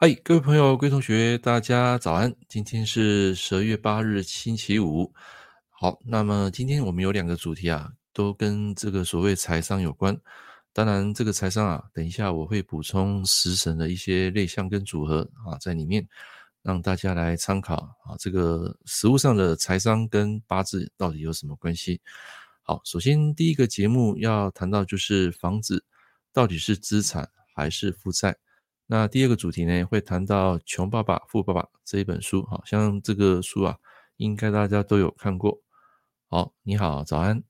嗨，各位朋友、各位同学，大家早安！今天是十二月八日，星期五。好，那么今天我们有两个主题啊，都跟这个所谓财商有关。当然，这个财商啊，等一下我会补充食神的一些类象跟组合啊，在里面让大家来参考啊。这个实物上的财商跟八字到底有什么关系？好，首先第一个节目要谈到就是房子到底是资产还是负债。那第二个主题呢，会谈到《穷爸爸富爸爸》这一本书，好像这个书啊，应该大家都有看过。好，你好，早安。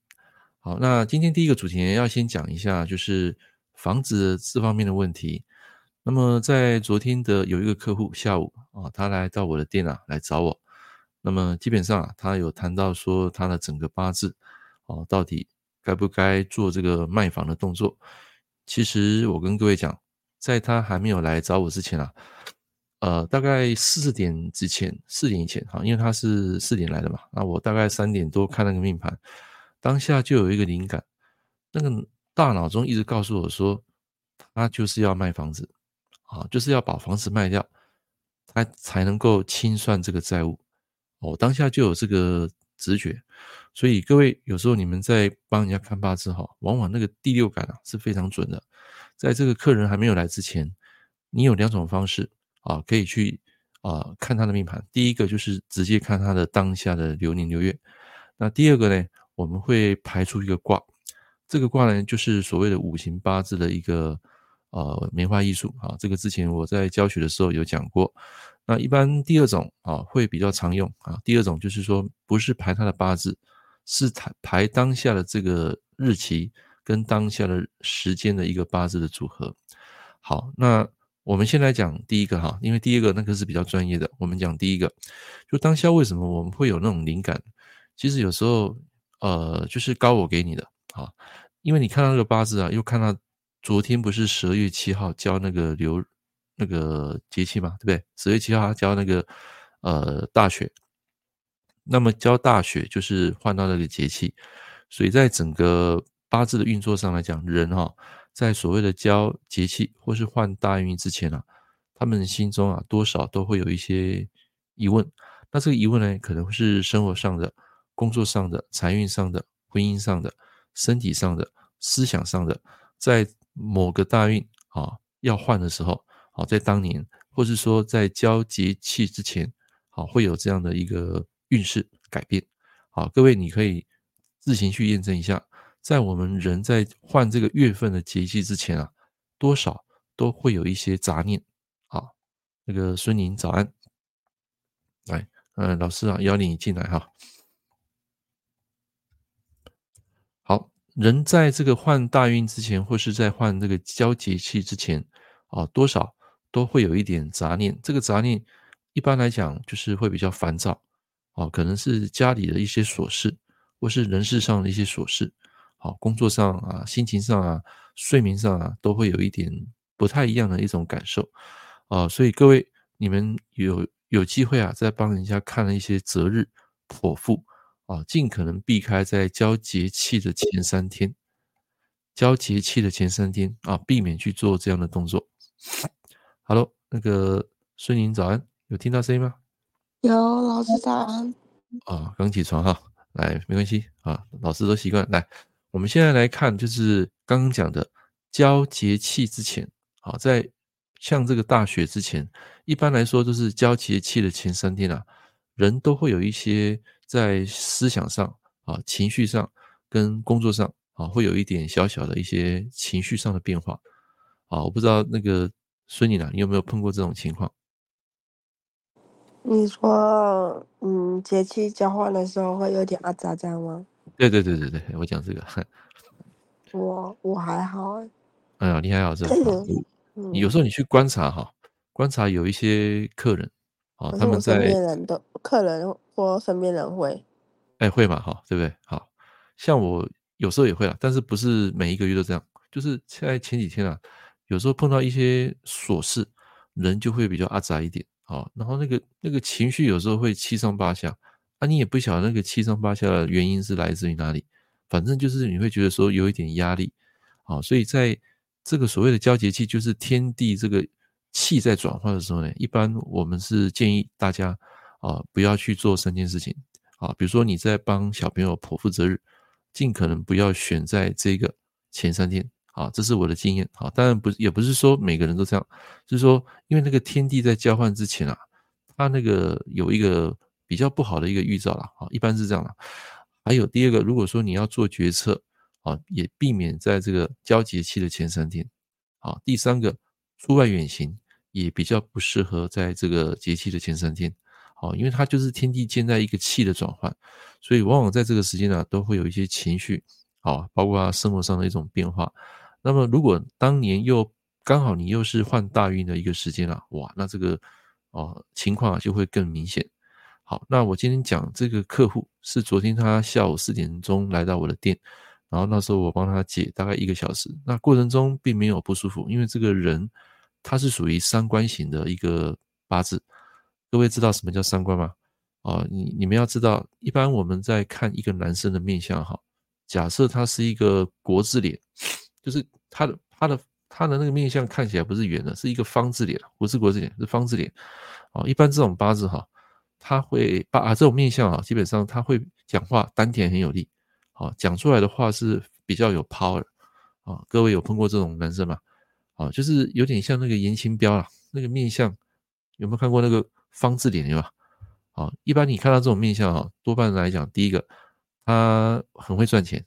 好，那今天第一个主题，要先讲一下，就是房子这方面的问题。那么在昨天的有一个客户下午啊，他来到我的店啊，来找我。那么基本上啊，他有谈到说他的整个八字哦，到底该不该做这个卖房的动作？其实我跟各位讲。在他还没有来找我之前啊，呃，大概四点之前，四点以前哈，因为他是四点来的嘛，那我大概三点多看那个命盘，当下就有一个灵感，那个大脑中一直告诉我说，他就是要卖房子啊，就是要把房子卖掉，他才能够清算这个债务。我当下就有这个直觉，所以各位有时候你们在帮人家看八字哈，往往那个第六感啊是非常准的。在这个客人还没有来之前，你有两种方式啊，可以去啊看他的命盘。第一个就是直接看他的当下的流年流月。那第二个呢，我们会排出一个卦，这个卦呢就是所谓的五行八字的一个呃梅花易数啊。这个之前我在教学的时候有讲过。那一般第二种啊会比较常用啊。第二种就是说不是排他的八字，是排排当下的这个日期。跟当下的时间的一个八字的组合。好，那我们先来讲第一个哈，因为第一个那个是比较专业的。我们讲第一个，就当下为什么我们会有那种灵感？其实有时候，呃，就是高我给你的啊，因为你看到那个八字啊，又看到昨天不是十二月七号交那个流那个节气嘛，对不对？十月七号交那个呃大雪，那么交大雪就是换到那个节气，所以在整个。八字的运作上来讲，人哈，在所谓的交节气或是换大运之前啊，他们心中啊多少都会有一些疑问。那这个疑问呢，可能是生活上的、工作上的、财运上的、婚姻上的、身体上的、思想上的，在某个大运啊要换的时候，好，在当年或是说在交节气之前，好，会有这样的一个运势改变。好，各位你可以自行去验证一下。在我们人在换这个月份的节气之前啊，多少都会有一些杂念。啊，那个孙宁早安，来，嗯，老师啊，邀你进来哈。好，人在这个换大运之前，或是在换这个交节气之前啊，多少都会有一点杂念。这个杂念一般来讲就是会比较烦躁，啊，可能是家里的一些琐事，或是人事上的一些琐事。好，工作上啊，心情上啊，睡眠上啊，都会有一点不太一样的一种感受啊，所以各位，你们有有机会啊，在帮人家看了一些择日剖腹啊，尽可能避开在交节气的前三天，交节气的前三天啊，避免去做这样的动作。Hello，那个孙宁早安，有听到声音吗？有，老师早安。啊，刚起床哈，来，没关系啊，老师都习惯来。我们现在来看，就是刚刚讲的交节气之前，好，在像这个大雪之前，一般来说都是交节气的前三天啊，人都会有一些在思想上啊、情绪上跟工作上啊，会有一点小小的一些情绪上的变化啊。我不知道那个孙女呢，你有没有碰过这种情况？你说，嗯，节气交换的时候会有点阿杂这样吗？对对对对对，我讲这个，我我还好哎，哎呀，你还好是吧？你有时候你去观察哈，观察有一些客人啊，他们在身边人都客人或身边人会，哎会嘛哈，对不对？好像我有时候也会啊，但是不是每一个月都这样，就是在前几天啊，有时候碰到一些琐事，人就会比较阿杂一点啊，然后那个那个情绪有时候会七上八下。啊，你也不晓得那个七上八下的原因是来自于哪里，反正就是你会觉得说有一点压力，啊，所以在这个所谓的交节气，就是天地这个气在转换的时候呢，一般我们是建议大家啊，不要去做三件事情啊。比如说你在帮小朋友剖腹择日，尽可能不要选在这个前三天啊，这是我的经验啊。当然不也不是说每个人都这样，就是说因为那个天地在交换之前啊，它那个有一个比较不好的一个预兆了啊，一般是这样的。还有第二个，如果说你要做决策啊，也避免在这个交节气的前三天啊。第三个。出外远行也比较不适合在这个节气的前三天，啊，因为它就是天地间在一个气的转换，所以往往在这个时间呢，都会有一些情绪，啊，包括生活上的一种变化。那么如果当年又刚好你又是换大运的一个时间啊，哇，那这个哦情况啊就会更明显。好，那我今天讲这个客户是昨天他下午四点钟来到我的店，然后那时候我帮他解大概一个小时，那过程中并没有不舒服，因为这个人。他是属于三观型的一个八字，各位知道什么叫三观吗？啊，你你们要知道，一般我们在看一个男生的面相哈，假设他是一个国字脸，就是他的他的他的那个面相看起来不是圆的，是一个方字脸，不是国字脸，是方字脸。啊，一般这种八字哈，他会把啊这种面相啊，基本上他会讲话丹田很有力，啊，讲出来的话是比较有 power 啊。各位有碰过这种男生吗？啊，就是有点像那个颜清标啊，那个面相有没有看过那个方字脸？有吧？啊，一般你看到这种面相啊，多半来讲，第一个他很会赚钱，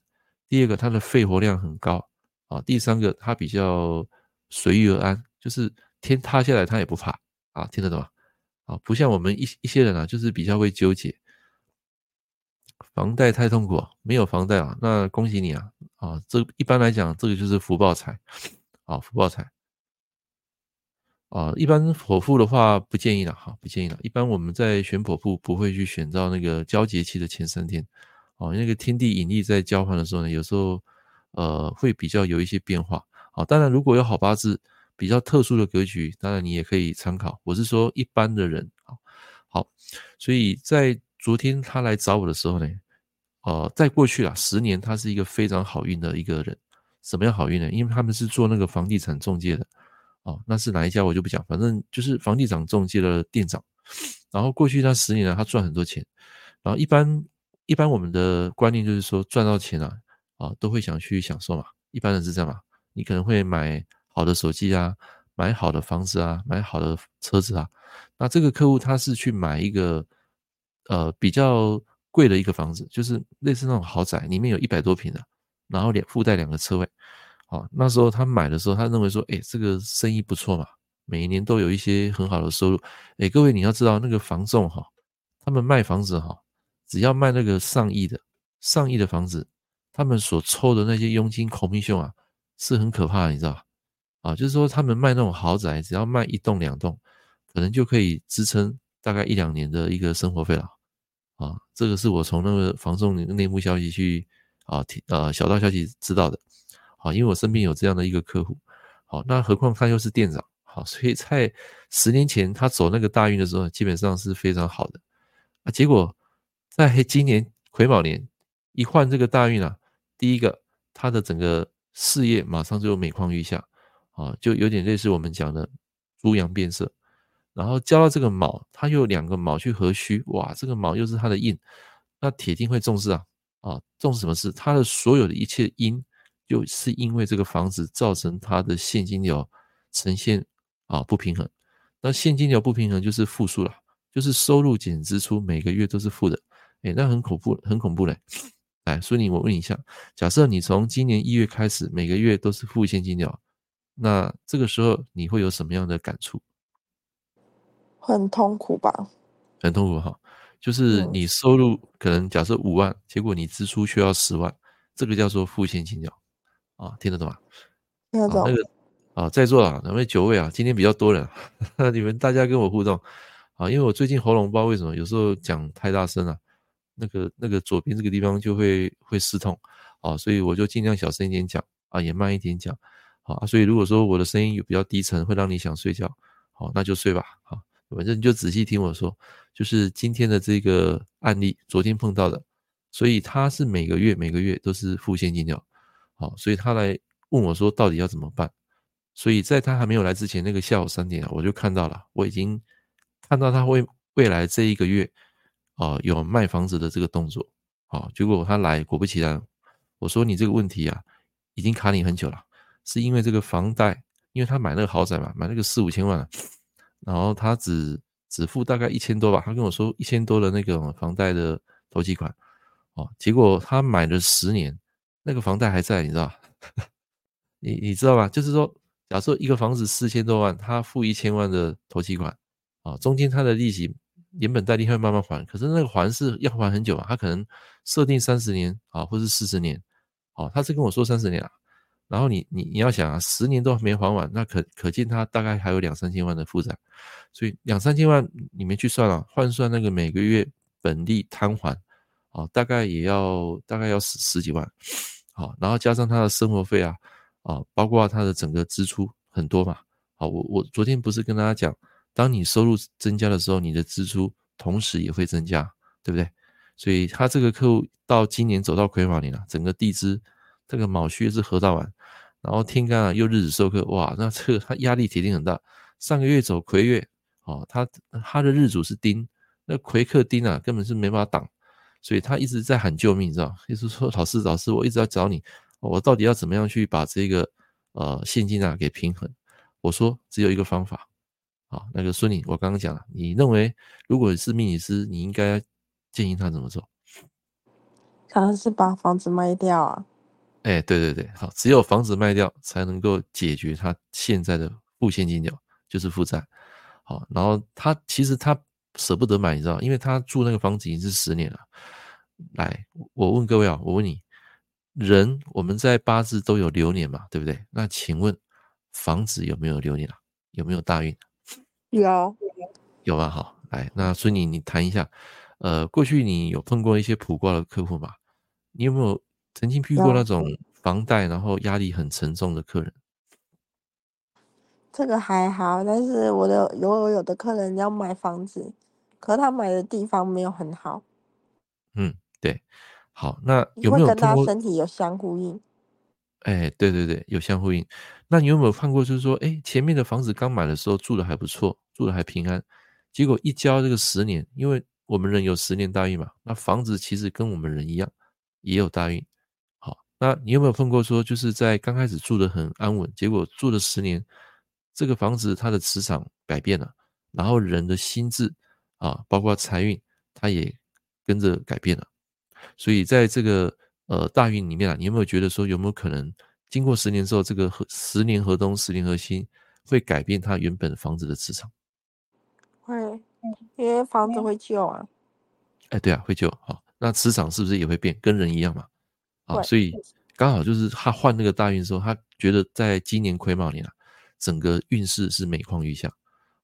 第二个他的肺活量很高啊，第三个他比较随遇而安，就是天塌下来他也不怕啊，听得懂吗？啊，不像我们一一些人啊，就是比较会纠结，房贷太痛苦，没有房贷啊，那恭喜你啊啊，这一般来讲，这个就是福报财。啊，福报财啊，一般剖腹的话不建议了，哈，不建议了。一般我们在选剖腹不会去选到那个交节期的前三天，哦，那个天地引力在交换的时候呢，有时候呃会比较有一些变化。啊，当然如果有好八字比较特殊的格局，当然你也可以参考。我是说一般的人，啊，好，所以在昨天他来找我的时候呢，呃，在过去啊十年，他是一个非常好运的一个人。什么样好运呢？因为他们是做那个房地产中介的，哦，那是哪一家我就不讲，反正就是房地产中介的店长。然后过去那十年呢，他赚很多钱。然后一般一般我们的观念就是说，赚到钱啊，啊，都会想去享受嘛。一般人是这样嘛，你可能会买好的手机啊，买好的房子啊，买好的车子啊。那这个客户他是去买一个呃比较贵的一个房子，就是类似那种豪宅，里面有一百多平的。然后两附带两个车位，好，那时候他买的时候，他认为说，哎，这个生意不错嘛，每一年都有一些很好的收入。哎，各位你要知道，那个房仲哈，他们卖房子哈，只要卖那个上亿的上亿的房子，他们所抽的那些佣金 commission 啊，是很可怕的，你知道吧？啊，就是说他们卖那种豪宅，只要卖一栋两栋，可能就可以支撑大概一两年的一个生活费了。啊，这个是我从那个房仲内幕消息去。啊，听呃，小道消息知道的，好，因为我身边有这样的一个客户，好，那何况他又是店长，好，所以在十年前他走那个大运的时候，基本上是非常好的，啊，结果在今年癸卯年一换这个大运啊，第一个他的整个事业马上就每况愈下，啊，就有点类似我们讲的猪羊变色，然后交到这个卯，它又有两个卯去合虚，哇，这个卯又是它的印，那铁定会重视啊。啊，重视什么事？他的所有的一切因，就是因为这个房子造成他的现金流呈现啊不平衡。那现金流不平衡就是负数了，就是收入减支出每个月都是负的。哎，那很恐怖，很恐怖嘞。哎，所以你我问一下，假设你从今年一月开始每个月都是负现金流，那这个时候你会有什么样的感触？很痛苦吧？很痛苦哈。就是你收入可能假设五万，结果你支出需要十万，这个叫做负现金流啊，听得懂吗？听得懂。那个啊，在座啊，两位九位啊，今天比较多人，你们大家跟我互动啊，因为我最近喉咙不知道为什么，有时候讲太大声了，那个那个左边这个地方就会会刺痛啊，所以我就尽量小声一点讲啊，也慢一点讲啊，所以如果说我的声音有比较低沉，会让你想睡觉，好，那就睡吧，好。反正你就仔细听我说，就是今天的这个案例，昨天碰到的，所以他是每个月每个月都是付现金的，好，所以他来问我说到底要怎么办？所以在他还没有来之前，那个下午三点，我就看到了，我已经看到他会未来这一个月啊、有卖房子的这个动作啊。结果他来，果不其然，我说你这个问题啊，已经卡你很久了，是因为这个房贷，因为他买那个豪宅嘛，买那个四五千万，然后他只只付大概一千多吧，他跟我说一千多的那个房贷的头期款，哦，结果他买了十年，那个房贷还在，你知道？你你知道吧？就是说。假设一个房子四千多万，他付一千万的头期款，啊，中间他的利息连本带利会慢慢还，可是那个还是要还很久啊，他可能设定三十年啊，或是四十年，哦，他是跟我说三十年啊，然后你你你要想啊，十年都还没还完，那可可见他大概还有两三千万的负债，所以两三千万你们去算啊，换算那个每个月本利摊还，啊，大概也要大概要十十几万，好，然后加上他的生活费啊。啊，包括他的整个支出很多嘛。好，我我昨天不是跟大家讲，当你收入增加的时候，你的支出同时也会增加，对不对？所以他这个客户到今年走到癸卯年了，整个地支这个卯戌是合到完，然后天干啊又日子受克，哇，那这个他压力铁定很大。上个月走癸月，哦，他他的日主是丁，那癸克丁啊，根本是没法挡，所以他一直在喊救命，你知道？意思说老师老师，我一直在找你。我到底要怎么样去把这个呃现金啊给平衡？我说只有一个方法啊，那个孙女，我刚刚讲了，你认为如果是命理师，你应该建议他怎么做？可能是把房子卖掉啊。哎，对对对，好，只有房子卖掉才能够解决他现在的负现金流，就是负债。好，然后他其实他舍不得买，你知道，因为他住那个房子已经是十年了。来，我问各位啊，我问你。人我们在八字都有流年嘛，对不对？那请问房子有没有流年啊？有没有大运？有，有啊。好，来，那孙女你谈一下，呃，过去你有碰过一些卜卦的客户吗？你有没有曾经遇过那种房贷然后压力很沉重的客人？这个还好，但是我的有有的客人要买房子，可他买的地方没有很好。嗯，对。好，那有没有跟他身体有相呼应？哎，对对对，有相呼应。那你有没有看过？就是说，哎，前面的房子刚买的时候住的还不错，住的还平安，结果一交这个十年，因为我们人有十年大运嘛，那房子其实跟我们人一样，也有大运。好，那你有没有碰过？说就是在刚开始住的很安稳，结果住了十年，这个房子它的磁场改变了，然后人的心智啊，包括财运，它也跟着改变了。所以在这个呃大运里面啊，你有没有觉得说有没有可能经过十年之后，这个合十年河东，十年河西，会改变它原本房子的磁场？会，因为房子会旧啊。哎，对啊，会旧。好，那磁场是不是也会变？跟人一样嘛。啊，所以刚好就是他换那个大运的时候，他觉得在今年癸卯年啊，整个运势是每况愈下。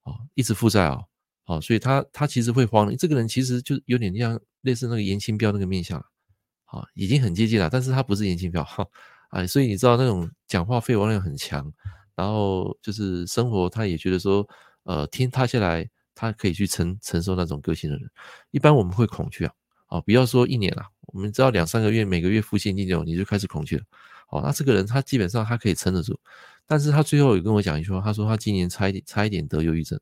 啊，一直负债啊。好，所以他他其实会慌。这个人其实就有点像。类似那个严清标那个面相，啊，已经很接近了，但是他不是严清标，哈，哎，所以你知道那种讲话肺活量很强，然后就是生活他也觉得说，呃，天塌下来他可以去承承受那种个性的人，一般我们会恐惧啊，啊，不要说一年了，我们知道两三个月每个月付现金流你就开始恐惧了，好，那这个人他基本上他可以撑得住，但是他最后有跟我讲一句话，他说他今年差一点差一点得忧郁症，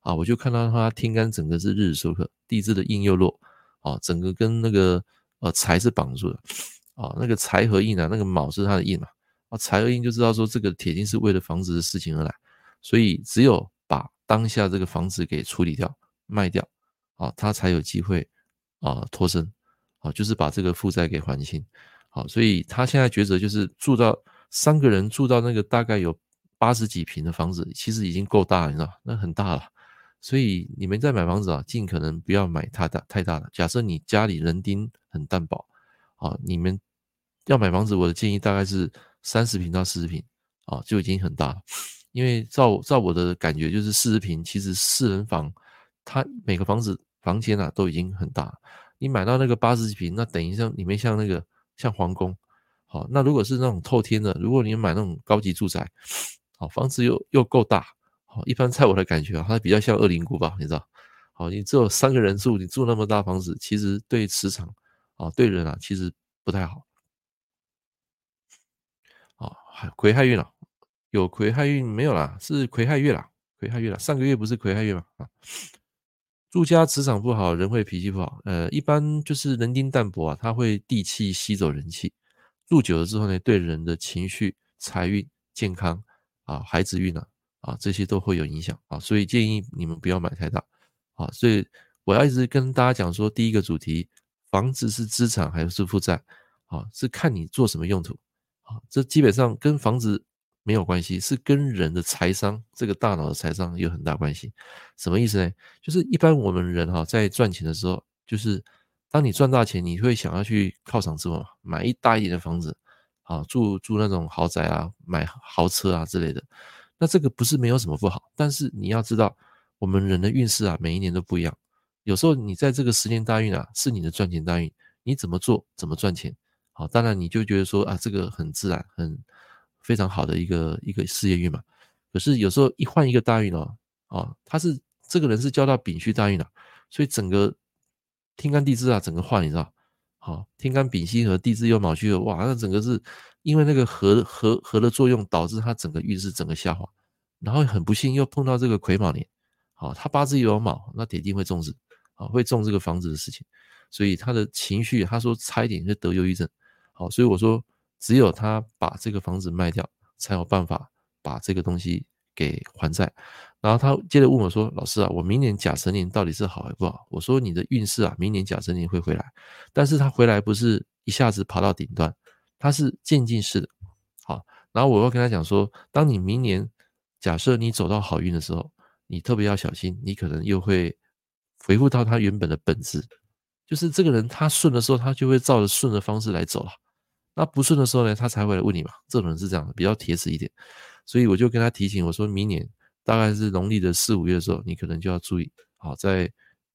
啊，我就看到他天干整个是日日收克，地支的印又弱。啊，整个跟那个呃财是绑住的，啊，那个财和印啊，那个卯是他的印嘛，啊，财和印就知道说这个铁定是为了房子的事情而来，所以只有把当下这个房子给处理掉、卖掉，啊，他才有机会啊脱身，啊，就是把这个负债给还清，好，所以他现在抉择就是住到三个人住到那个大概有八十几平的房子，其实已经够大了，你知道，那很大了。所以你们在买房子啊，尽可能不要买太大太大的。假设你家里人丁很单薄啊，你们要买房子，我的建议大概是三十平到四十平啊，就已经很大了。因为照照我的感觉，就是四十平其实四人房，它每个房子房间啊都已经很大。你买到那个八十几坪，那等于像里面像那个像皇宫。好，那如果是那种透天的，如果你买那种高级住宅，好，房子又又够大。好，一般在我的感觉啊，它比较像恶灵古堡，你知道？好，你只有三个人住，你住那么大房子，其实对磁场啊，对人啊，其实不太好。啊，癸亥运了，有癸亥运没有啦，是癸亥月啦，癸亥月啦。上个月不是癸亥月吗？啊，住家磁场不好，人会脾气不好。呃，一般就是人丁淡薄啊，他会地气吸走人气。住久了之后呢，对人的情绪、财运、健康啊、孩子运啊啊这些都会有影响啊，所以建议你们不要买太大啊。所以我要一直跟大家讲说，第一个主题，房子是资产还是负债啊？是看你做什么用途啊。这基本上跟房子没有关系，是跟人的财商，这个大脑的财商有很大关系。什么意思呢？就是一般我们人哈在赚钱的时候，就是。当你赚大钱，你会想要去犒赏自我，买一大一点的房子，啊，住住那种豪宅啊，买豪车啊之类的。那这个不是没有什么不好，但是你要知道，我们人的运势啊，每一年都不一样。有时候你在这个十年大运啊，是你的赚钱大运，你怎么做怎么赚钱。好，当然你就觉得说啊，这个很自然，很非常好的一个一个事业运嘛。可是有时候一换一个大运哦，啊，他是这个人是交到丙戌大运了，所以整个。天干地支啊，整个换你知道，好，天干丙辛和，地支又卯戌合，哇，那整个是因为那个合合合的作用，导致他整个运势整个下滑，然后很不幸又碰到这个癸卯年，好，他八字又有卯，那铁定会中子，啊，会中这个房子的事情，所以他的情绪，他说差一点就得忧郁症，好，所以我说只有他把这个房子卖掉，才有办法把这个东西给还债。然后他接着问我说：“老师啊，我明年甲辰年到底是好还是不好？”我说：“你的运势啊，明年甲辰年会回来，但是他回来不是一下子爬到顶端，他是渐进式的。好，然后我又跟他讲说，当你明年假设你走到好运的时候，你特别要小心，你可能又会回复到他原本的本质，就是这个人他顺的时候，他就会照着顺的方式来走了，那不顺的时候呢，他才会来问你嘛。这种人是这样的，比较铁齿一点，所以我就跟他提醒我说明年。”大概是农历的四五月的时候，你可能就要注意，好，在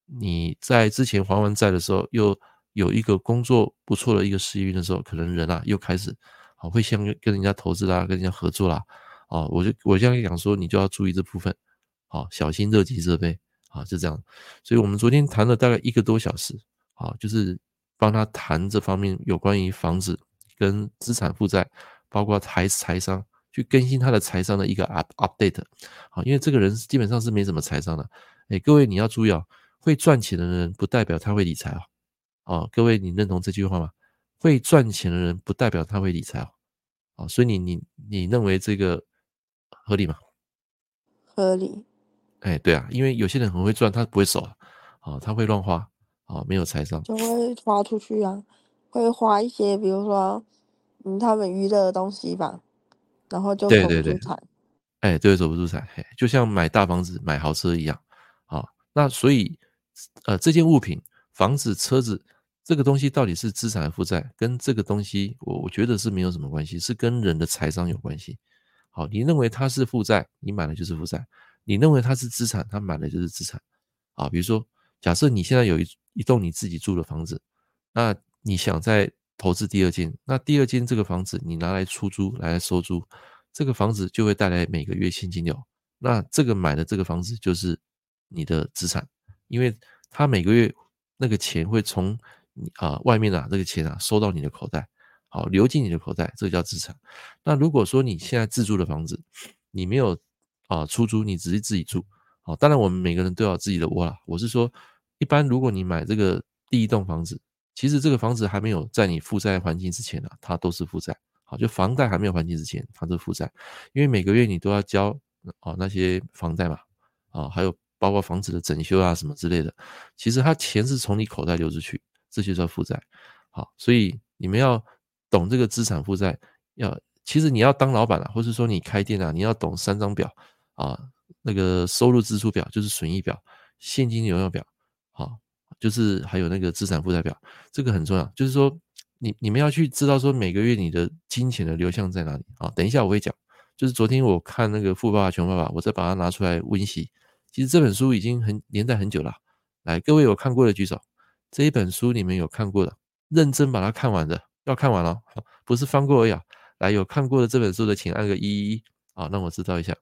你在之前还完债的时候，又有一个工作不错的一个事业运的时候，可能人啊又开始好会相跟人家投资啦，跟人家合作啦，啊，我就我这样讲说，你就要注意这部分，好，小心乐极生悲，啊，就这样。所以我们昨天谈了大概一个多小时，啊，就是帮他谈这方面有关于房子跟资产负债，包括财财商。去更新他的财商的一个 up update，好，因为这个人基本上是没什么财商的，哎，各位你要注意哦，会赚钱的人不代表他会理财哦。哦，各位你认同这句话吗？会赚钱的人不代表他会理财哦。哦，所以你你你认为这个合理吗？合理。哎，对啊，因为有些人很会赚，他不会守啊，啊，他会乱花哦，没有财商就会花出去啊，会花一些，比如说嗯，他们娱乐的东西吧。然后就对对对，哎，对，走不住财，就像买大房子、买豪车一样，啊，那所以，呃，这件物品、房子、车子这个东西到底是资产负债？跟这个东西，我我觉得是没有什么关系，是跟人的财商有关系。好，你认为它是负债，你买的就是负债；你认为它是资产，它买的就是资产。啊，比如说，假设你现在有一一栋你自己住的房子，那你想再投资第二间，那第二间这个房子你拿来出租，拿来收租，这个房子就会带来每个月现金流。那这个买的这个房子就是你的资产，因为它每个月那个钱会从你啊外面啊这个钱啊收到你的口袋，好流进你的口袋，这个叫资产。那如果说你现在自住的房子，你没有啊出租，你只是自己住，好，当然我们每个人都有自己的窝啦。我是说，一般如果你买这个第一栋房子。其实这个房子还没有在你负债还清之前呢、它都是负债。好，就房贷还没有还清之前，它是负债，因为每个月你都要交啊那些房贷嘛，啊，还有包括房子的整修啊什么之类的。其实它钱是从你口袋流出去，这就叫负债。好，所以你们要懂这个资产负债，要其实你要当老板啊，或者说你开店啊，你要懂三张表啊，那个收入支出表就是损益表，现金流量表，就是还有那个资产负债表，这个很重要。就是说，你你们要去知道说每个月你的金钱的流向在哪里啊？等一下我会讲。就是昨天我看那个《富爸爸穷爸爸》，我再把它拿出来温习。其实这本书已经很年代很久了。来，各位有看过的举手。这一本书你们有看过的，认真把它看完的，要看完了，不是翻过而已啊。来，有看过的这本书的，请按个一一一啊，让我知道一下。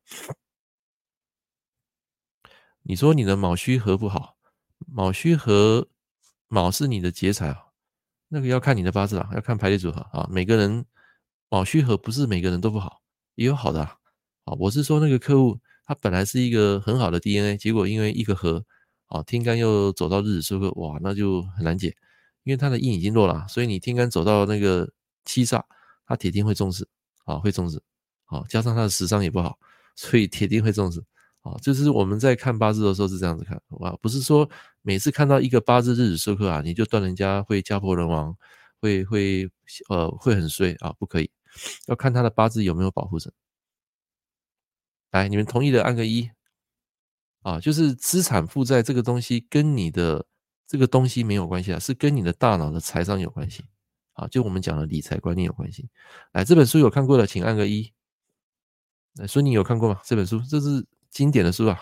你说你的卯戌合不好？卯戌合，卯是你的劫财啊，那个要看你的八字啦，要看排列组合啊。每个人卯戌合不是每个人都不好，也有好的啊。我是说那个客户他本来是一个很好的 DNA，结果因为一个合，啊，天干又走到日子说个，哇，那就很难解，因为他的印已经落了，所以你天干走到那个七煞，他铁定会重视，啊，会重视，啊，加上他的食伤也不好，所以铁定会重视，啊，就是我们在看八字的时候是这样子看，啊，不是说每次看到一个八字日子受克啊，你就断人家会家破人亡，会会呃会很衰啊，不可以，要看他的八字有没有保护神。来，你们同意的按个一啊，就是资产负债这个东西跟你的这个东西没有关系啊，是跟你的大脑的财商有关系啊，就我们讲的理财观念有关系。来，这本书有看过的，请按个一。来，孙你有看过吗？这本书这是经典的书啊，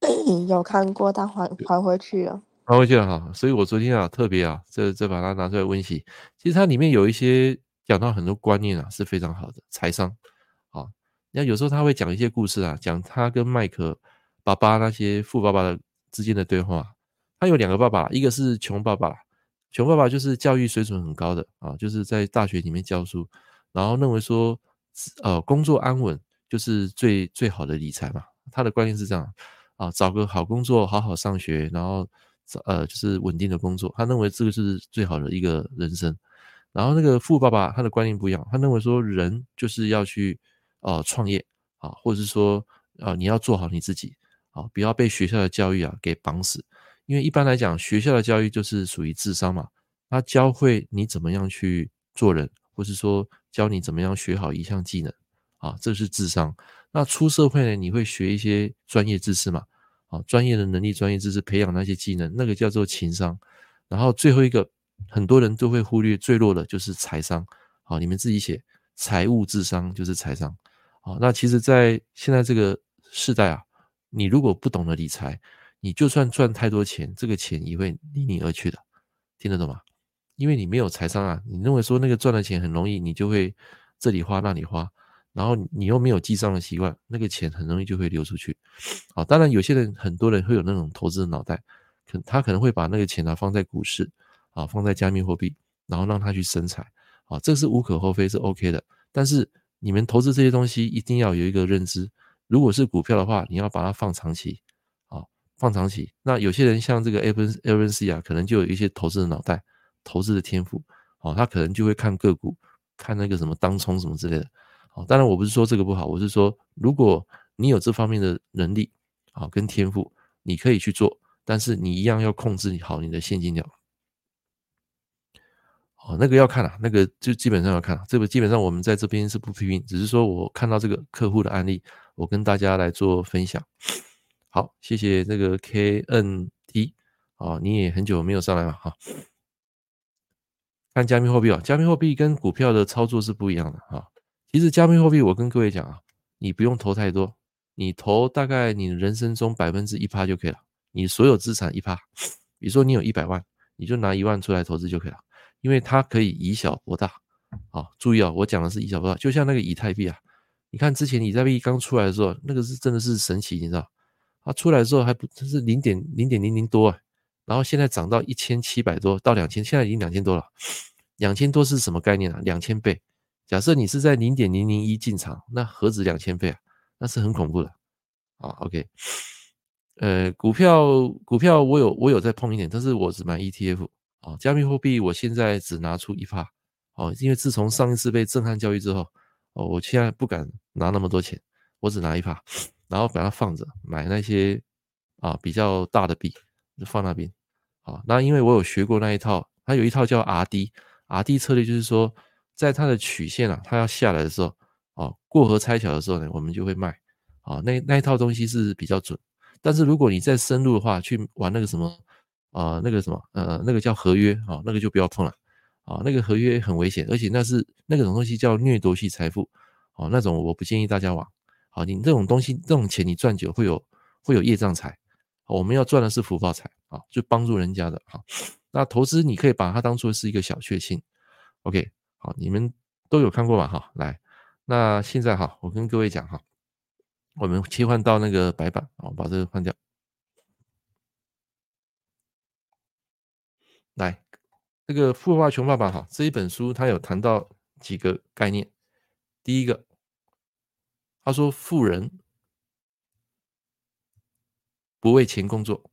有看过，但还还回去了，还回去了哈。所以我昨天啊，特别啊，这这把它拿出来温习。其实它里面有一些讲到很多观念啊，是非常好的财商啊。那有时候他会讲一些故事啊，讲他跟麦克爸爸那些富爸爸的之间的对话。他有两个爸爸，一个是穷爸爸，穷爸爸就是教育水准很高的啊，就是在大学里面教书，然后认为说，呃，工作安稳就是最最好的理财嘛。他的观念是这样啊，找个好工作，好好上学，然后呃，就是稳定的工作。他认为这个是最好的一个人生。然后那个富爸爸他的观念不一样，他认为说人就是要去。呃，创业啊，或者是说，呃，你要做好你自己啊，不要被学校的教育啊给绑死。因为一般来讲，学校的教育就是属于智商嘛，他教会你怎么样去做人，或是说教你怎么样学好一项技能啊，这是智商。那出社会呢，你会学一些专业知识嘛，啊，专业的能力、专业知识，培养那些技能，那个叫做情商。然后最后一个，很多人都会忽略最弱的就是财商。好，你们自己写，财务智商就是财商。好，那其实，在现在这个时代啊，你如果不懂得理财，你就算赚太多钱，这个钱也会离你而去的，听得懂吗？因为你没有财商啊，你认为说那个赚的钱很容易，你就会这里花那里花，然后你又没有记账的习惯，那个钱很容易就会流出去。啊，当然有些人很多人会有那种投资的脑袋，可他可能会把那个钱啊放在股市啊，放在加密货币，然后让他去生财，啊，这是无可厚非，是 OK 的，但是。你们投资这些东西一定要有一个认知，如果是股票的话，你要把它放长期，啊，放长期。那有些人像这个 Evan Evan C 啊，可能就有一些投资的脑袋，投资的天赋，啊，他可能就会看个股，看那个什么当冲什么之类的，啊，当然我不是说这个不好，我是说如果你有这方面的能力，啊，跟天赋，你可以去做，但是你一样要控制好你的现金流。哦，那个要看啊，那个就基本上要看啊，这个基本上我们在这边是不批评，只是说我看到这个客户的案例，我跟大家来做分享。好，谢谢这个 KNT，哦，你也很久没有上来了哈。看加密货币啊，加密货币跟股票的操作是不一样的哈。其实加密货币我跟各位讲啊，你不用投太多，你投大概你人生中百分之一趴就可以了，你所有资产一趴，比如说你有一百万，你就拿一万出来投资就可以了。因为它可以以小博大，啊，注意啊，我讲的是以小博大，就像那个以太币啊，你看之前以太币刚出来的时候，那个是真的是神奇，你知道，它出来的时候还不是零点零点零零多啊，然后现在涨到一千七百多到两千，现在已经两千多了，两千多是什么概念啊？两千倍，假设你是在零点零零一进场，那何止两千倍啊？那是很恐怖的啊。OK，呃，股票股票我有我有在碰一点，但是我只买 ETF。哦，加密货币我现在只拿出一趴，哦，因为自从上一次被震撼教育之后，哦，我现在不敢拿那么多钱，我只拿一趴，然后把它放着，买那些啊比较大的币就放那边，啊，那因为我有学过那一套，它有一套叫 RD，RD 策略就是说，在它的曲线啊，它要下来的时候，哦，过河拆桥的时候呢，我们就会卖，啊，那那一套东西是比较准，但是如果你再深入的话，去玩那个什么。啊，那个什么，呃，那个叫合约啊，那个就不要碰了啊，那个合约很危险，而且那是那个种东西叫掠夺性财富，哦，那种我不建议大家玩。好，你这种东西，这种钱你赚久会有会有业障财，我们要赚的是福报财啊，就帮助人家的哈。那投资你可以把它当做是一个小确幸，OK，好，你们都有看过吧？哈，来，那现在哈，我跟各位讲哈，我们切换到那个白板，我把这个换掉。来，这个《富爸爸穷爸爸》哈，这一本书它有谈到几个概念。第一个，他说富人不为钱工作，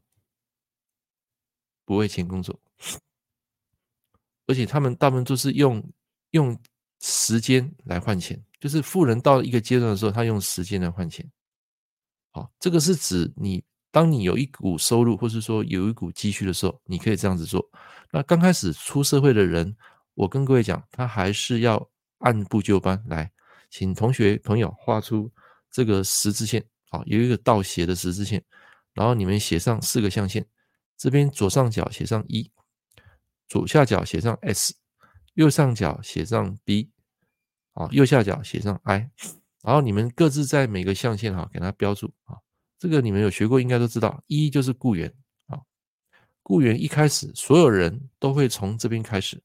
不为钱工作，而且他们大部分都是用用时间来换钱，就是富人到一个阶段的时候，他用时间来换钱。好，这个是指你。当你有一股收入，或是说有一股积蓄的时候，你可以这样子做。那刚开始出社会的人，我跟各位讲，他还是要按部就班来，请同学朋友画出这个十字线，好，有一个倒斜的十字线，然后你们写上四个象限，这边左上角写上一，左下角写上 S，右上角写上 B，啊，右下角写上 I，然后你们各自在每个象限哈，给它标注啊。这个你们有学过，应该都知道。一就是雇员啊，雇员一开始所有人都会从这边开始，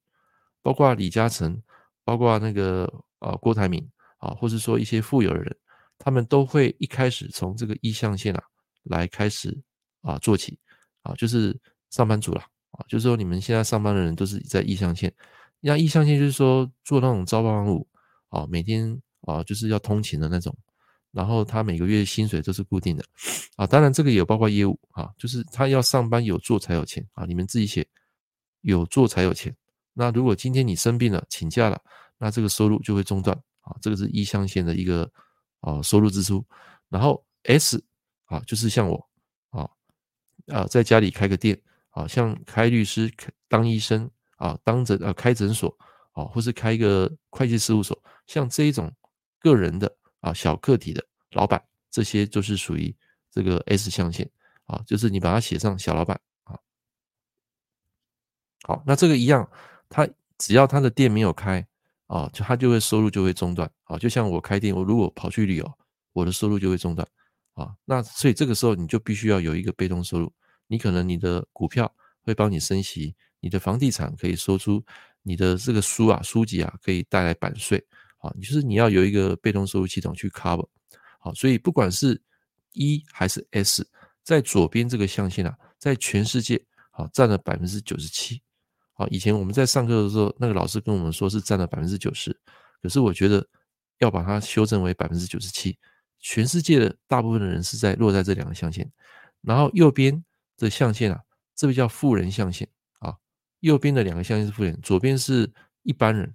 包括李嘉诚，包括那个啊郭台铭啊，或是说一些富有的人，他们都会一开始从这个一象限啊来开始啊做起啊，就是上班族了啊，就是说你们现在上班的人都是在一象限，那一象限就是说做那种朝八晚五啊，每天啊就是要通勤的那种。然后他每个月薪水都是固定的，啊，当然这个也包括业务啊，就是他要上班有做才有钱啊，你们自己写，有做才有钱。那如果今天你生病了请假了，那这个收入就会中断啊，这个是一象限的一个啊收入支出。然后 S 啊，就是像我啊啊在家里开个店啊，像开律师、当医生啊、当诊啊开诊所啊，或是开一个会计事务所，像这一种个人的。啊，小个体的老板，这些就是属于这个 S 象限啊，就是你把它写上小老板啊。好，那这个一样，他只要他的店没有开啊，就他就会收入就会中断啊。就像我开店，我如果跑去旅游，我的收入就会中断啊。那所以这个时候你就必须要有一个被动收入，你可能你的股票会帮你升息，你的房地产可以收出，你的这个书啊书籍啊可以带来版税。啊，就是你要有一个被动收入系统去 cover，好，所以不管是 E 还是 S，在左边这个象限啊，在全世界啊占了百分之九十七。好，以前我们在上课的时候，那个老师跟我们说是占了百分之九十，可是我觉得要把它修正为百分之九十七。全世界的大部分的人是在落在这两个象限，然后右边的象限啊，这个叫富人象限，右边的两个象限是富人，左边是一般人。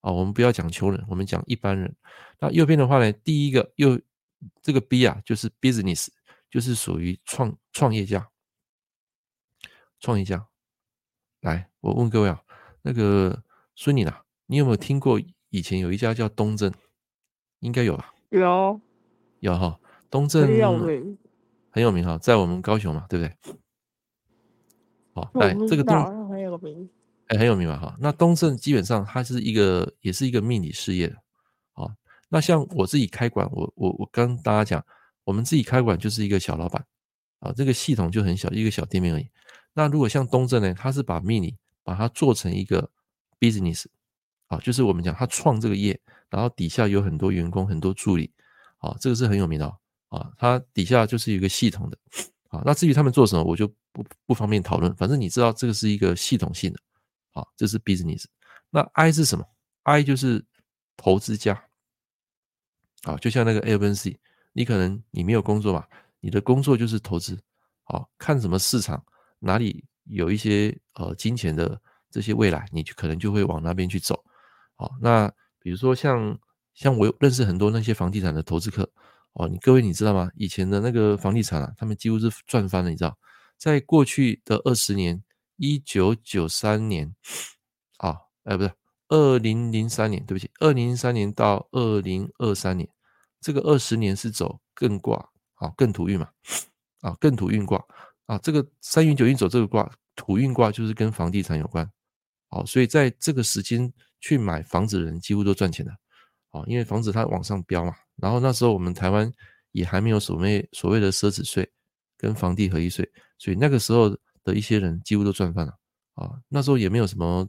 啊，我们不要讲穷人，我们讲一般人。那右边的话呢，第一个右这个 B 啊，就是 business，就是属于创创业家。创业家，来，我问各位啊，那个孙女啊，你有没有听过以前有一家叫东正？应该有吧？有，有哈，东正很有名，很有名哈，在我们高雄嘛，对不对？好，来这个东很有名。哎，很有名嘛哈。那东正基本上它是一个，也是一个命理事业的。啊，那像我自己开馆，我我我跟大家讲，我们自己开馆就是一个小老板啊，这个系统就很小，一个小店面而已。那如果像东正呢，他是把命理把它做成一个 business，啊，就是我们讲他创这个业，然后底下有很多员工，很多助理，啊，这个是很有名的啊，他底下就是一个系统的，啊，那至于他们做什么，我就不不方便讨论，反正你知道这个是一个系统性的。啊，这是 business。那 I 是什么？I 就是投资家。啊，就像那个 A、B、C，你可能你没有工作嘛，你的工作就是投资。好，看什么市场，哪里有一些呃金钱的这些未来，你就可能就会往那边去走。好，那比如说像像我认识很多那些房地产的投资客。哦，你各位你知道吗？以前的那个房地产啊，他们几乎是赚翻了，你知道，在过去的二十年。一九九三年，啊，哎，不是，二零零三年，对不起，二零零三年到二零二三年，这个二十年是走艮卦，啊，艮土运嘛，啊，艮土运卦，啊，这个三元九运走这个卦，土运卦就是跟房地产有关，好，所以在这个时间去买房子的人几乎都赚钱的，啊，因为房子它往上飙嘛，然后那时候我们台湾也还没有所谓所谓的奢侈税跟房地合一税，所以那个时候。的一些人几乎都赚翻了啊！那时候也没有什么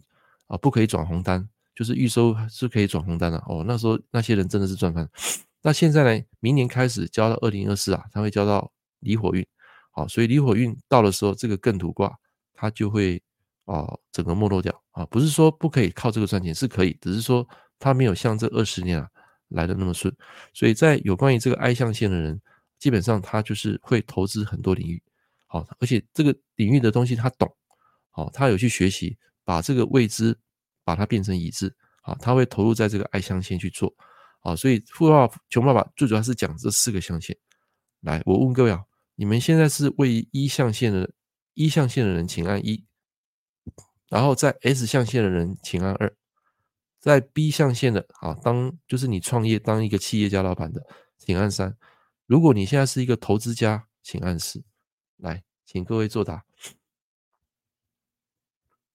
啊，不可以转红单，就是预收是可以转红单的哦。那时候那些人真的是赚翻。那现在呢？明年开始交到二零二四啊，他会交到离火运，好，所以离火运到的时候，这个艮土卦它就会啊整个没落掉啊。不是说不可以靠这个赚钱，是可以，只是说它没有像这二十年啊来的那么顺。所以在有关于这个 I 象限的人，基本上他就是会投资很多领域，好，而且这个领域的东西他懂，好，他有去学习，把这个未知把它变成已知，好，他会投入在这个爱象限去做，好，所以富爸爸穷爸爸最主要是讲这四个象限。来，我问各位啊，你们现在是位于一象限的一象限的人，请按一；然后在 S 象限的人，请按二；在 B 象限的啊，当就是你创业当一个企业家老板的，请按三。如果你现在是一个投资家，请按四。来，请各位作答。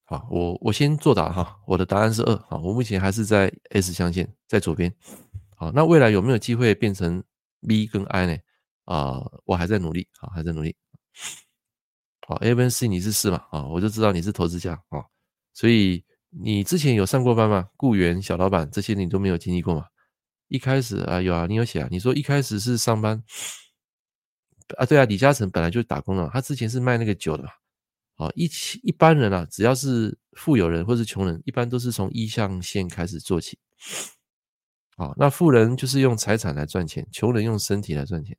好，我我先作答哈，我的答案是二。好，我目前还是在 S 象限，在左边。好，那未来有没有机会变成 B 跟 I 呢？啊、我还在努力好，还在努力。好，A 跟 C 你是四嘛？啊，我就知道你是投资家啊，所以你之前有上过班吗？雇员、小老板这些你都没有经历过吗？一开始啊有啊，你有写啊，你说一开始是上班啊，对啊，李嘉诚本来就打工了，他之前是卖那个酒的嘛。啊，一起一般人啊，只要是富有人或是穷人，一般都是从一象限开始做起。好，那富人就是用财产来赚钱，穷人用身体来赚钱。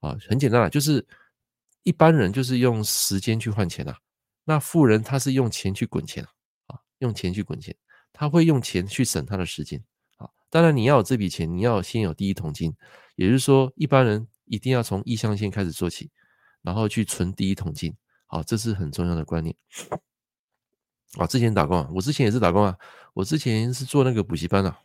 啊，很简单啊，就是一般人就是用时间去换钱啊，那富人他是用钱去滚钱啊，用钱去滚钱，他会用钱去省他的时间。啊当然，你要有这笔钱，你要先有第一桶金，也就是说，一般人一定要从 E 象限开始做起，然后去存第一桶金，好，这是很重要的观念。啊，之前打工啊，我之前也是打工啊，我之前是做那个补习班啊，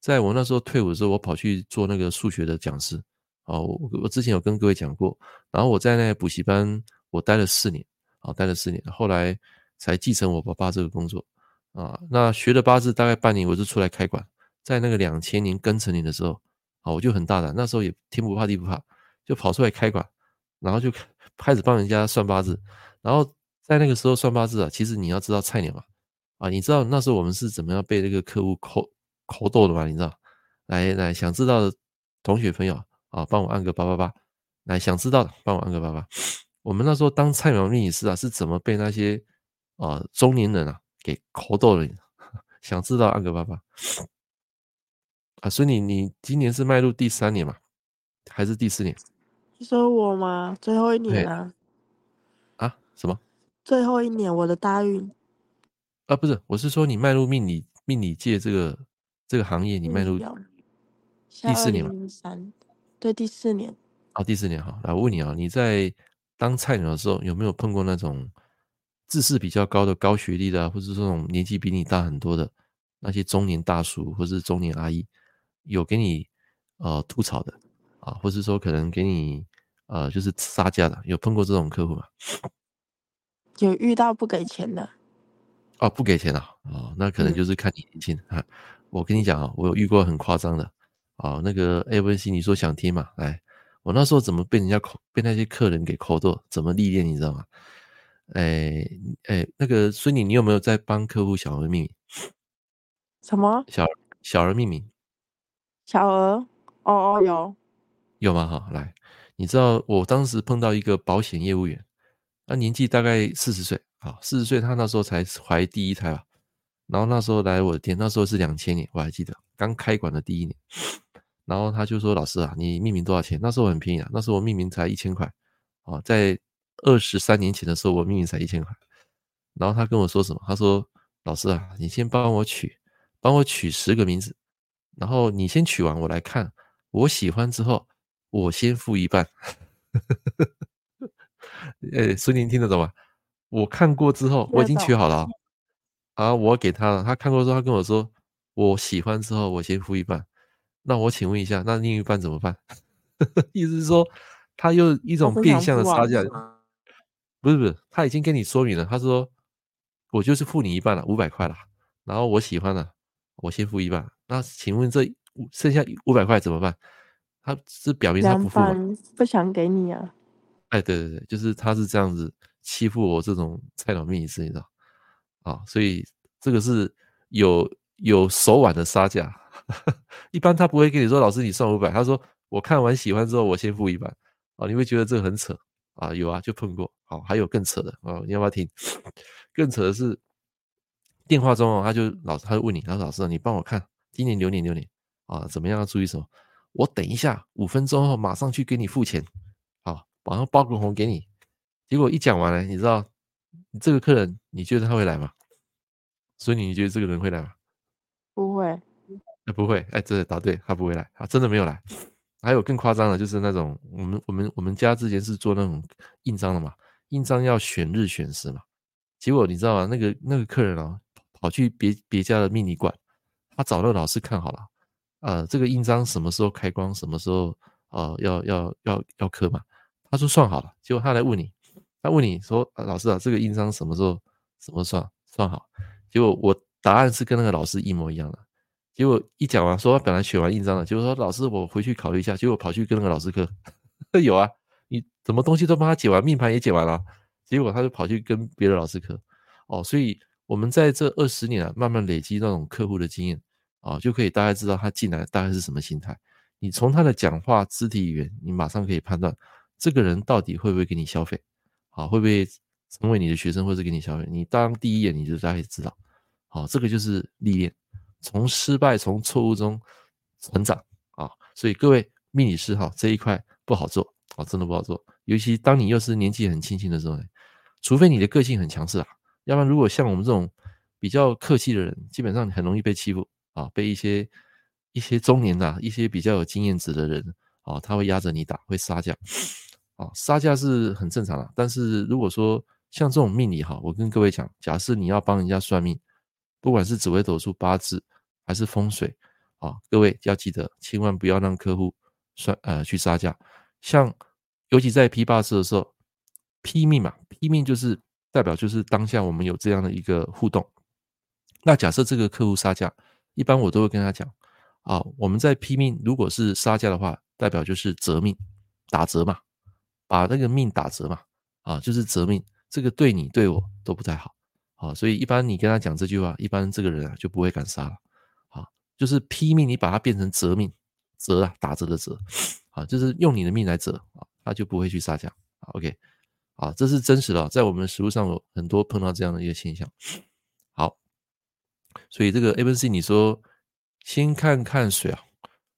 在我那时候退伍的时候，我跑去做那个数学的讲师，啊，我我之前有跟各位讲过，然后我在那个补习班我待了四年，啊，待了四年，后来才继承我爸爸这个工作，啊，那学了八字大概半年，我就出来开馆。在那个两千年庚辰年的时候，啊，我就很大胆，那时候也天不怕地不怕，就跑出来开馆，然后就开始帮人家算八字。然后在那个时候算八字啊，其实你要知道菜鸟嘛，啊，你知道那时候我们是怎么样被那个客户抠抠逗的吗？你知道？来来，想知道的同学朋友啊，帮我按个八八八。来，想知道的帮我按个八八。我们那时候当菜鸟命理师啊，是怎么被那些啊中年人啊给抠逗的？想知道按个八八。啊，所以你你今年是迈入第三年嘛，还是第四年？你说我吗？最后一年啊？啊？什么？最后一年我的大运？啊，不是，我是说你迈入命理命理界这个这个行业，你迈入第四年嘛？三，对，第四年。啊，第四年哈。来，我问你啊，你在当菜鸟的时候有没有碰过那种知识比较高的高学历的，或者这种年纪比你大很多的那些中年大叔或者是中年阿姨？有给你呃吐槽的啊，或是说可能给你呃就是杀价的，有碰过这种客户吗？有遇到不给钱的？哦，不给钱啊？哦，那可能就是看你年轻啊。我跟你讲啊，我有遇过很夸张的啊，那个 A 文 C，你说想听嘛？来，我那时候怎么被人家扣，被那些客人给扣逗，怎么历练，你知道吗？哎哎，那个孙女，你有没有在帮客户小额命名？什么？小小儿命名？小额哦哦有有吗？好，来，你知道我当时碰到一个保险业务员，他年纪大概四十岁，好，四十岁，他那时候才怀第一胎吧，然后那时候来我的店，那时候是两千年，我还记得刚开馆的第一年，然后他就说：“老师啊，你命名多少钱？”那时候很便宜啊，那时候我命名才一千块，啊，在二十三年前的时候，我命名才一千块，然后他跟我说什么？他说：“老师啊，你先帮我取，帮我取十个名字。”然后你先取完，我来看，我喜欢之后，我先付一半。哎，孙宁听得懂吗？我看过之后，我已经取好了，啊，我给他了。他看过之后，他跟我说，我喜欢之后，我先付一半。那我请问一下，那另一半怎么办？意思是说，他又一种变相的差价，不是不是，他已经跟你说明了，他说，我就是付你一半了，五百块了。然后我喜欢了，我先付一半。那请问这剩下五百块怎么办？他是表面上不付吗？不想给你啊？哎，对对对，就是他是这样子欺负我这种菜鸟命理师，你知道？啊，所以这个是有有手腕的杀价。一般他不会跟你说，老师你算五百，他说我看完喜欢之后我先付一半。啊，你会觉得这个很扯啊？有啊，就碰过。好，还有更扯的啊，你要不要听？更扯的是电话中哦，他就老他就问你，他说老师你帮我看。今年流年流年，啊，怎么样要注意什么？我等一下五分钟后马上去给你付钱，好，马上包个红给你。结果一讲完了，你知道你这个客人，你觉得他会来吗？所以你觉得这个人会来吗？不会，不会，哎，这答对，他不会来，他真的没有来。还有更夸张的，就是那种我们我们我们家之前是做那种印章的嘛，印章要选日选时嘛。结果你知道吗？那个那个客人啊，跑去别别家的命理馆，他找那个老师看好了，呃，这个印章什么时候开光，什么时候呃要要要要刻嘛？他说算好了，结果他来问你，他问你说，老师啊，这个印章什么时候什么算算好？结果我答案是跟那个老师一模一样的。结果一讲完，说他本来选完印章了，结果说老师我回去考虑一下，结果跑去跟那个老师刻，有啊，你什么东西都帮他解完，命盘也解完了。结果他就跑去跟别的老师刻，哦，所以我们在这二十年啊，慢慢累积那种客户的经验啊，就可以大概知道他进来大概是什么心态。你从他的讲话、肢体语言，你马上可以判断这个人到底会不会给你消费，啊，会不会成为你的学生，或者给你消费。你当第一眼你就大概知道，好，这个就是历练，从失败、从错误中成长啊。所以各位命理师哈，这一块不好做啊，真的不好做，尤其当你又是年纪很轻轻的时候呢。除非你的个性很强势啊，要不然如果像我们这种比较客气的人，基本上很容易被欺负啊，被一些一些中年的、一些比较有经验值的人啊，他会压着你打，会杀价啊，杀价是很正常的。但是如果说像这种命理哈，我跟各位讲，假设你要帮人家算命，不管是紫微斗数、八字还是风水啊，各位要记得，千万不要让客户算呃去杀价，像尤其在批八字的时候。批命嘛，批命就是代表就是当下我们有这样的一个互动。那假设这个客户杀价，一般我都会跟他讲啊，我们在批命，如果是杀价的话，代表就是折命，打折嘛，把那个命打折嘛，啊，就是折命，这个对你对我都不太好，啊，所以一般你跟他讲这句话，一般这个人啊就不会敢杀了，啊，就是批命，你把它变成折命，折啊，打折的折，啊，就是用你的命来折啊，他就不会去杀价，OK。啊，这是真实的，在我们实务上有很多碰到这样的一个现象。所以这个 A、B、C，你说先看看水啊，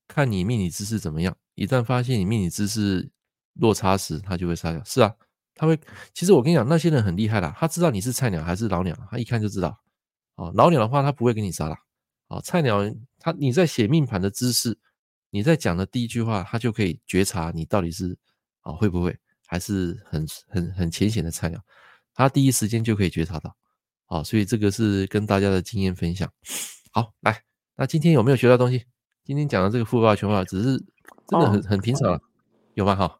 看你命理知识怎么样。一旦发现你命理知识落差时，他就会杀掉。是啊，他会。其实我跟你讲，那些人很厉害的，他知道你是菜鸟还是老鸟，他一看就知道。啊，老鸟的话，他不会给你杀了。啊，菜鸟他你在写命盘的知识，你在讲的第一句话，他就可以觉察你到底是啊会不会。还是很很很浅显的菜鸟，他第一时间就可以觉察到，好，所以这个是跟大家的经验分享。好，来，那今天有没有学到东西？今天讲的这个富爸爸穷爸爸只是真的很很平常，有吗？哈，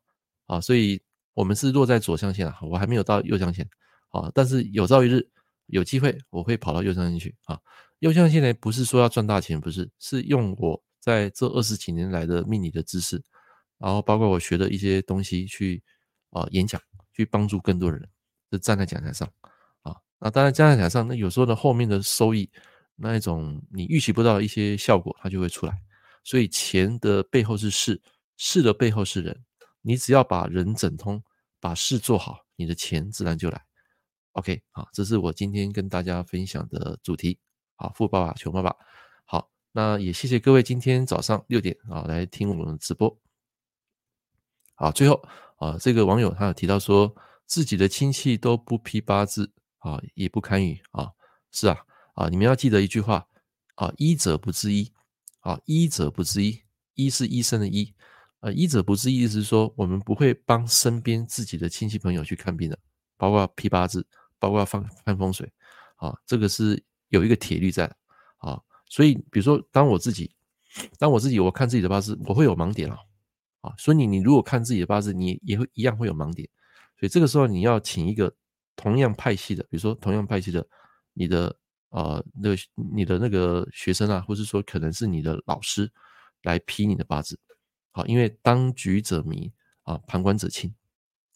啊，所以我们是落在左象限啊，我还没有到右象限啊，但是有朝一日有机会我会跑到右象限去啊。右象限呢，不是说要赚大钱，不是，是用我在这二十几年来的命理的知识，然后包括我学的一些东西去。啊，演讲去帮助更多的人，就站在讲台上啊。那当然加在台上，那有时候呢，后面的收益，那一种你预期不到的一些效果，它就会出来。所以钱的背后是事，事的背后是人。你只要把人整通，把事做好，你的钱自然就来。OK，好，这是我今天跟大家分享的主题。好，富爸爸穷爸爸。好，那也谢谢各位今天早上六点啊来听我们直播。好，最后。啊，这个网友他有提到说，自己的亲戚都不批八字啊，也不堪与啊，是啊，啊，你们要记得一句话啊，医者不治医啊，医者不治医，医是医生的医，呃，医者不治医意思是说，我们不会帮身边自己的亲戚朋友去看病的，包括批八字，包括放看风水，啊，这个是有一个铁律在的啊，所以比如说，当我自己，当我自己我看自己的八字，我会有盲点啊。啊，所以你你如果看自己的八字，你也会一样会有盲点，所以这个时候你要请一个同样派系的，比如说同样派系的你的呃那个你的那个学生啊，或是说可能是你的老师来批你的八字，好，因为当局者迷啊，旁观者清，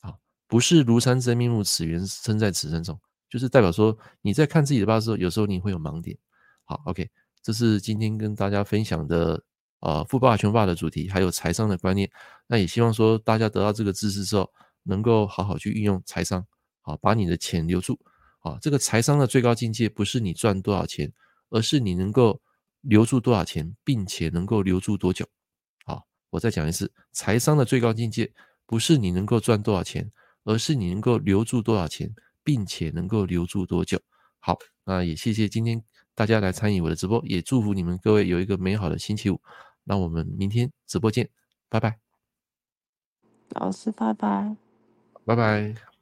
啊，不是庐山真面目，此缘身在此山中，就是代表说你在看自己的八字时候，有时候你会有盲点，好，OK，这是今天跟大家分享的。呃，富爸穷爸的主题，还有财商的观念，那也希望说大家得到这个知识之后，能够好好去运用财商，好把你的钱留住。啊，这个财商的最高境界不是你赚多少钱，而是你能够留住多少钱，并且能够留住多久。好，我再讲一次，财商的最高境界不是你能够赚多少钱，而是你能够留住多少钱，并且能够留住多久。好，那也谢谢今天大家来参与我的直播，也祝福你们各位有一个美好的星期五。那我们明天直播见，拜拜。老师，拜拜。拜拜。